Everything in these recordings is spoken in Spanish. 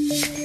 you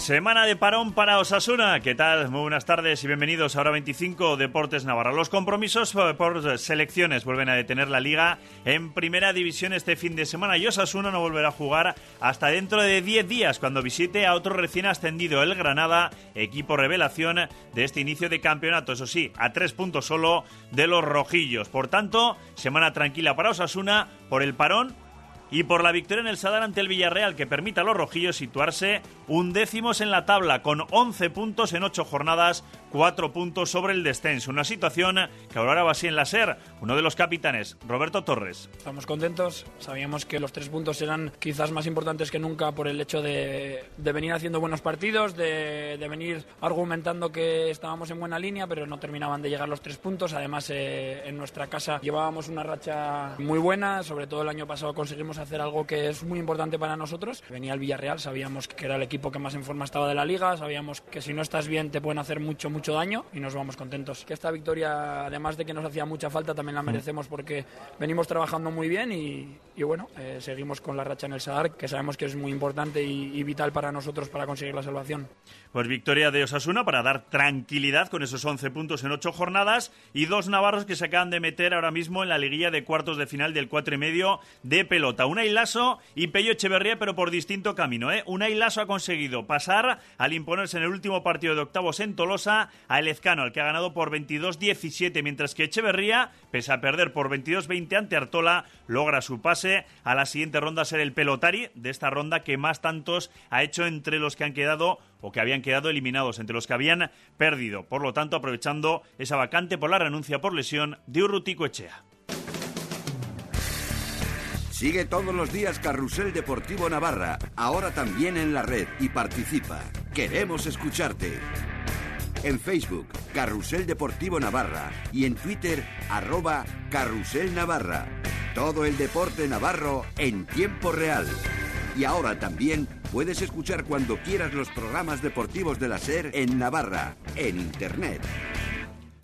Semana de parón para Osasuna. ¿Qué tal? Muy buenas tardes y bienvenidos a Hora 25 Deportes Navarra. Los compromisos por selecciones vuelven a detener la liga en primera división este fin de semana y Osasuna no volverá a jugar hasta dentro de 10 días cuando visite a otro recién ascendido, el Granada, equipo revelación de este inicio de campeonato. Eso sí, a tres puntos solo de los rojillos. Por tanto, semana tranquila para Osasuna por el parón y por la victoria en el Sadar ante el Villarreal que permite a los rojillos situarse undécimos en la tabla con 11 puntos en 8 jornadas, 4 puntos sobre el descenso. Una situación que ahora va así en la SER. Uno de los capitanes, Roberto Torres. Estamos contentos, sabíamos que los tres puntos eran quizás más importantes que nunca por el hecho de, venir haciendo buenos partidos, de, venir argumentando que estábamos en buena línea, pero no terminaban de llegar los tres puntos. Además, eh, en nuestra casa llevábamos una racha muy buena, sobre todo el año pasado conseguimos hacer algo que es muy importante para nosotros. Venía el Villarreal, sabíamos que era el equipo que más en forma estaba de la liga, sabíamos que si no estás bien te pueden hacer mucho, mucho daño y nos vamos contentos. Que esta victoria, además de que nos hacía mucha falta, también la merecemos porque venimos trabajando muy bien y, bueno, eh, seguimos con la racha en el Sadar, que sabemos que es muy importante y, vital para nosotros para conseguir la salvación. Pues victoria de Osasuna para dar tranquilidad con esos 11 puntos en 8 jornadas y dos navarros que se acaban de meter ahora mismo en la liguilla de cuartos de final del 4 y medio de pelota. Una Lasso y Pello Echeverría, pero por distinto camino. ¿eh? Una Lasso ha conseguido pasar al imponerse en el último partido de octavos en Tolosa a Elezcano, al que ha ganado por 22-17, mientras que Echeverría, pese a perder por 22-20 ante Artola, logra su pase a la siguiente ronda ser el pelotari de esta ronda que más tantos ha hecho entre los que han quedado o que habían quedado eliminados, entre los que habían perdido. Por lo tanto, aprovechando esa vacante por la renuncia por lesión de Urrutico Echea. Sigue todos los días Carrusel Deportivo Navarra, ahora también en la red y participa. Queremos escucharte. En Facebook, Carrusel Deportivo Navarra y en Twitter, arroba Carrusel Navarra. Todo el deporte navarro en tiempo real. Y ahora también puedes escuchar cuando quieras los programas deportivos de la SER en Navarra, en Internet.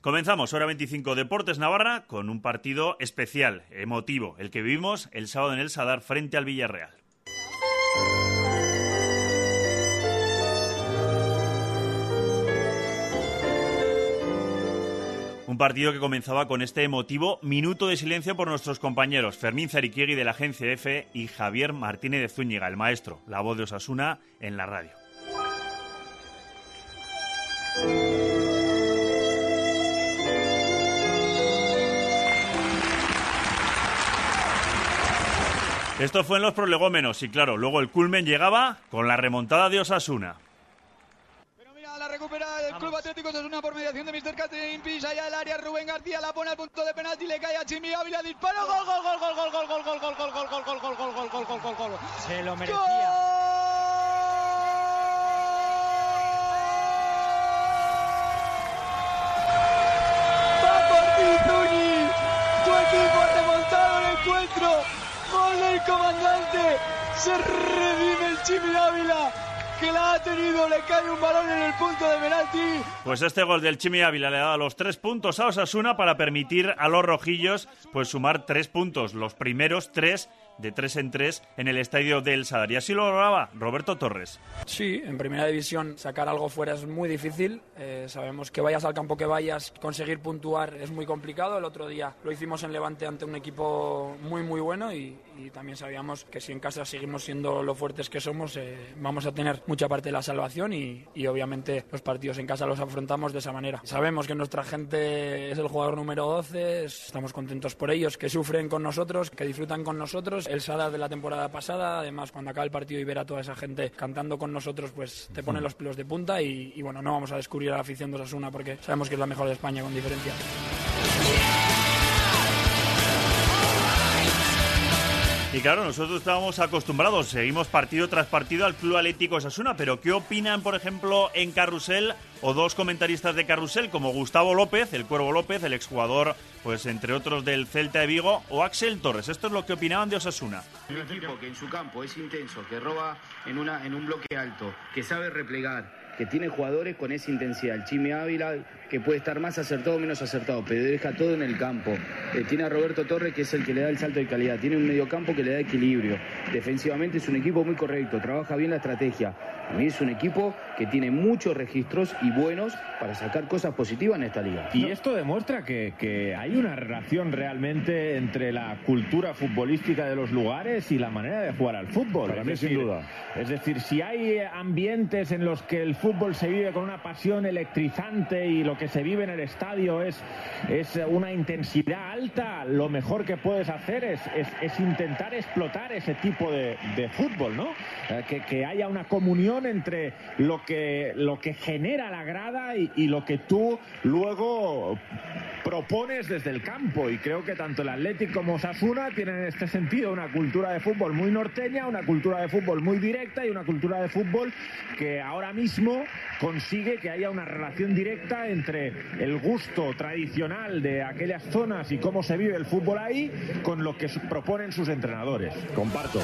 Comenzamos hora 25 Deportes Navarra con un partido especial, emotivo, el que vivimos el sábado en el Sadar frente al Villarreal. Un partido que comenzaba con este emotivo minuto de silencio por nuestros compañeros Fermín Zariquiegui de la agencia F y Javier Martínez de Zúñiga, el maestro, la voz de Osasuna en la radio. Esto fue en los prolegómenos y claro, luego el culmen llegaba con la remontada de Osasuna. Recupera el Club Atlético Osasuna por mediación de Mr. Catherine Pisa allá el área Rubén García la pone al punto de penalti le cae a Chimi Ávila disparo gol gol gol gol gol gol gol gol gol gol gol gol gol gol gol gol gol gol gol se lo merecía Gol del comandante. Se redime el Chimi Ávila que la ha tenido, le cae un balón en el punto de. Pues este gol del Chimi Ávila le ha dado los tres puntos a Osasuna para permitir a los rojillos pues sumar tres puntos, los primeros tres de tres en tres en el estadio del Sadar. Y así lo lograba Roberto Torres. Sí, en primera división sacar algo fuera es muy difícil. Eh, sabemos que vayas al campo que vayas, conseguir puntuar es muy complicado. El otro día lo hicimos en Levante ante un equipo muy, muy bueno y, también sabíamos que si en casa seguimos siendo lo fuertes que somos, eh, vamos a tener mucha parte de la salvación y, y obviamente los partidos en casa los afrontamos de esa manera. Sabemos que nuestra gente es el jugador número 12, estamos contentos por ellos, que sufren con nosotros, que disfrutan con nosotros el Sada de la temporada pasada. Además, cuando acaba el partido y ver a toda esa gente cantando con nosotros, pues te pone los pelos de punta. Y, bueno, no vamos a descubrir a la afición de Osasuna porque sabemos que es la mejor de España con diferencia. Y claro, nosotros estábamos acostumbrados, seguimos partido tras partido al Club Atlético Osasuna, pero ¿qué opinan, por ejemplo, en Carrusel o dos comentaristas de Carrusel como Gustavo López, el Cuervo López, el exjugador, pues entre otros del Celta de Vigo, o Axel Torres? Esto es lo que opinaban de Osasuna. Un equipo que en su campo es intenso, que roba en, una, en un bloque alto, que sabe replegar, que tiene jugadores con esa intensidad. El Chimi Ávila, que puede estar más acertado o menos acertado, pero deja todo en el campo. Eh, tiene a Roberto Torres, que es el que le da el salto de calidad. Tiene un mediocampo que le da equilibrio. Defensivamente es un equipo muy correcto, trabaja bien la estrategia. A mí es un equipo que tiene muchos registros y buenos para sacar cosas positivas en esta liga. Y esto demuestra que, que hay una relación realmente entre la cultura futbolística de los lugares y la manera de jugar al fútbol. Para Es mí, decir, sin duda. Es decir, si hay ambientes en los que el fútbol se vive con una pasión electrizante y lo que se vive en el estadio es, es una intensidad alta, lo mejor que puedes hacer es, es- es intentar explotar ese tipo de, de fútbol, ¿no? Eh, que, que haya una comunión entre lo que, lo que genera la grada y, lo que tú luego propones desde el campo y creo que tanto el Athletic como Osasuna tienen en este sentido una cultura de fútbol muy norteña, una cultura de fútbol muy directa y una cultura de fútbol que ahora mismo consigue que haya una relación directa entre el gusto tradicional de aquellas zonas y cómo se vive el fútbol ahí con lo que proponen sus entrenadores. Comparto.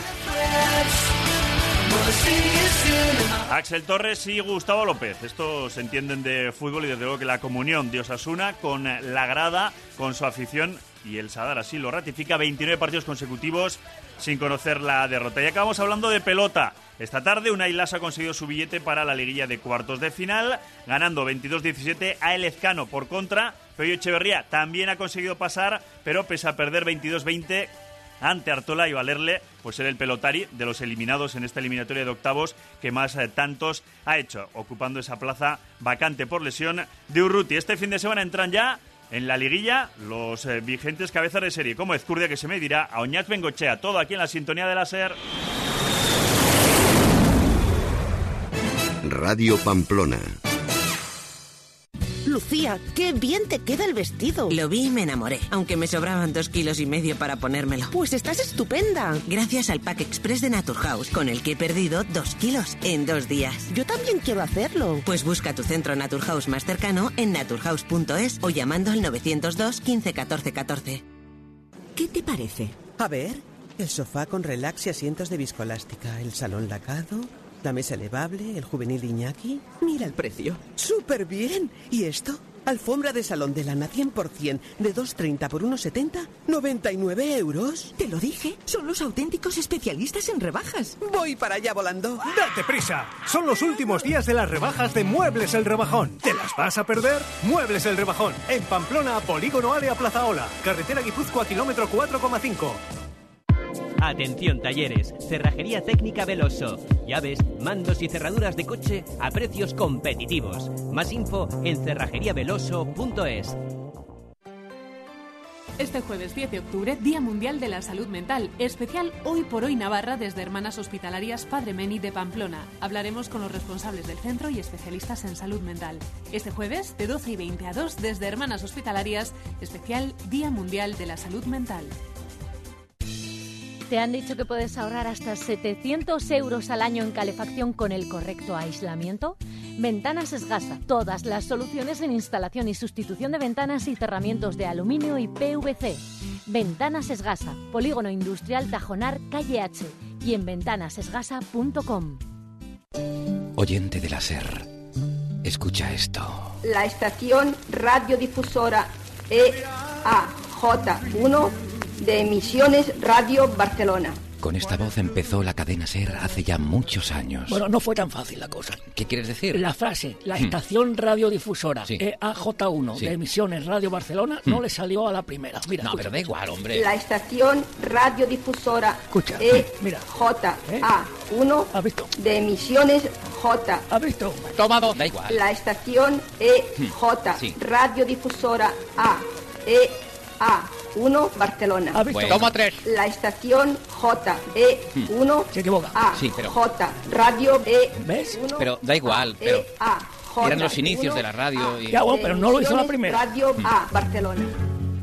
Axel Torres y Gustavo López. Estos entienden de fútbol y desde luego que la comunión de Osasuna con la grada, con su afición y el Sadar así lo ratifica 29 partidos consecutivos sin conocer la derrota. Y acabamos hablando de pelota. Esta tarde Unai Lassa ha conseguido su billete para la liguilla de cuartos de final, ganando 22-17 a El Ezcano. Por contra, Pello Echeverría también ha conseguido pasar, pero pese a perder 22-20 ante Artola y valerle pues ser el pelotari de los eliminados en esta eliminatoria de octavos que más eh, tantos ha hecho, ocupando esa plaza vacante por lesión de Urruti. Este fin de semana entran ya en la liguilla los eh, vigentes cabezas de serie, como Ezcurdia que se medirá a Oñaz Bengochea, todo aquí en la sintonía de la SER. Radio Pamplona. Qué bien te queda el vestido. Lo vi y me enamoré, aunque me sobraban dos kilos y medio para ponérmelo. Pues estás estupenda. Gracias al Pack Express de Naturhaus, con el que he perdido dos kilos en dos días. Yo también quiero hacerlo. Pues busca tu centro Naturhaus más cercano en naturhaus.es o llamando al 902 15 14 14. ¿Qué te parece? A ver, el sofá con relax y asientos de viscolástica, el salón lacado, la mesa elevable, el juvenil Iñaki. Mira el precio. ¡Súper bien! ¿Y esto? Alfombra de salón de lana 100% de 2,30 por 1,70, 99 euros. Te lo dije, son los auténticos especialistas en rebajas. Voy para allá volando. ¡Date prisa! Son los últimos días de las rebajas de Muebles el Rebajón. ¿Te las vas a perder? Muebles el Rebajón. En Pamplona, Polígono Área Plaza Ola. Carretera Guipúzcoa, kilómetro 4,5. Atención talleres, cerrajería técnica Veloso, llaves, mandos y cerraduras de coche a precios competitivos. Más info en cerrajeriaveloso.es. Este jueves 10 de octubre, Día Mundial de la Salud Mental, especial Hoy por Hoy Navarra desde Hermanas Hospitalarias Padre Meni de Pamplona. Hablaremos con los responsables del centro y especialistas en salud mental. Este jueves, de 12 y 20 a 2, desde Hermanas Hospitalarias, especial Día Mundial de la Salud Mental. ¿Te han dicho que puedes ahorrar hasta 700 euros al año en calefacción con el correcto aislamiento? Ventanas Esgasa, todas las soluciones en instalación y sustitución de ventanas y cerramientos de aluminio y PVC. Ventanas Esgasa, Polígono Industrial Tajonar, calle H y en ventanasesgasa.com. Oyente de la SER, escucha esto. La estación radiodifusora E EAJ1 de Emisiones Radio Barcelona. Con esta voz empezó la cadena SER hace ya muchos años. Bueno, no fue tan fácil la cosa. ¿Qué quieres decir? La frase, la Hmm. estación radiodifusora Sí. EAJ1 Sí. de Emisiones Radio Barcelona Hmm. no le salió a la primera. Mira, No, escucha. pero da igual, hombre. La estación radiodifusora Escucha, mira. EJA1 de Emisiones J. ¿Ha visto? Tomado, da igual. La estación EJ Sí. radiodifusora A EA1 Barcelona. ¿Ha visto? Bueno. Toma tres. La estación JE1 Se equivoca. A Sí, pero- J Radio E ¿Ves? Pero da igual, pero EA eran los inicios de la radio y... Ya, bueno, pero no lo hizo la primera. Radio A Barcelona.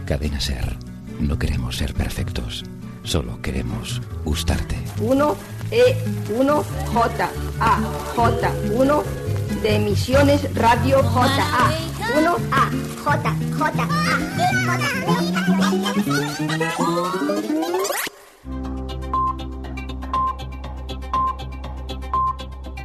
Cadena SER, no queremos ser perfectos, Solo queremos gustarte. 1 E 1 J A J 1 de emisiones Radio J A 1 A J J A J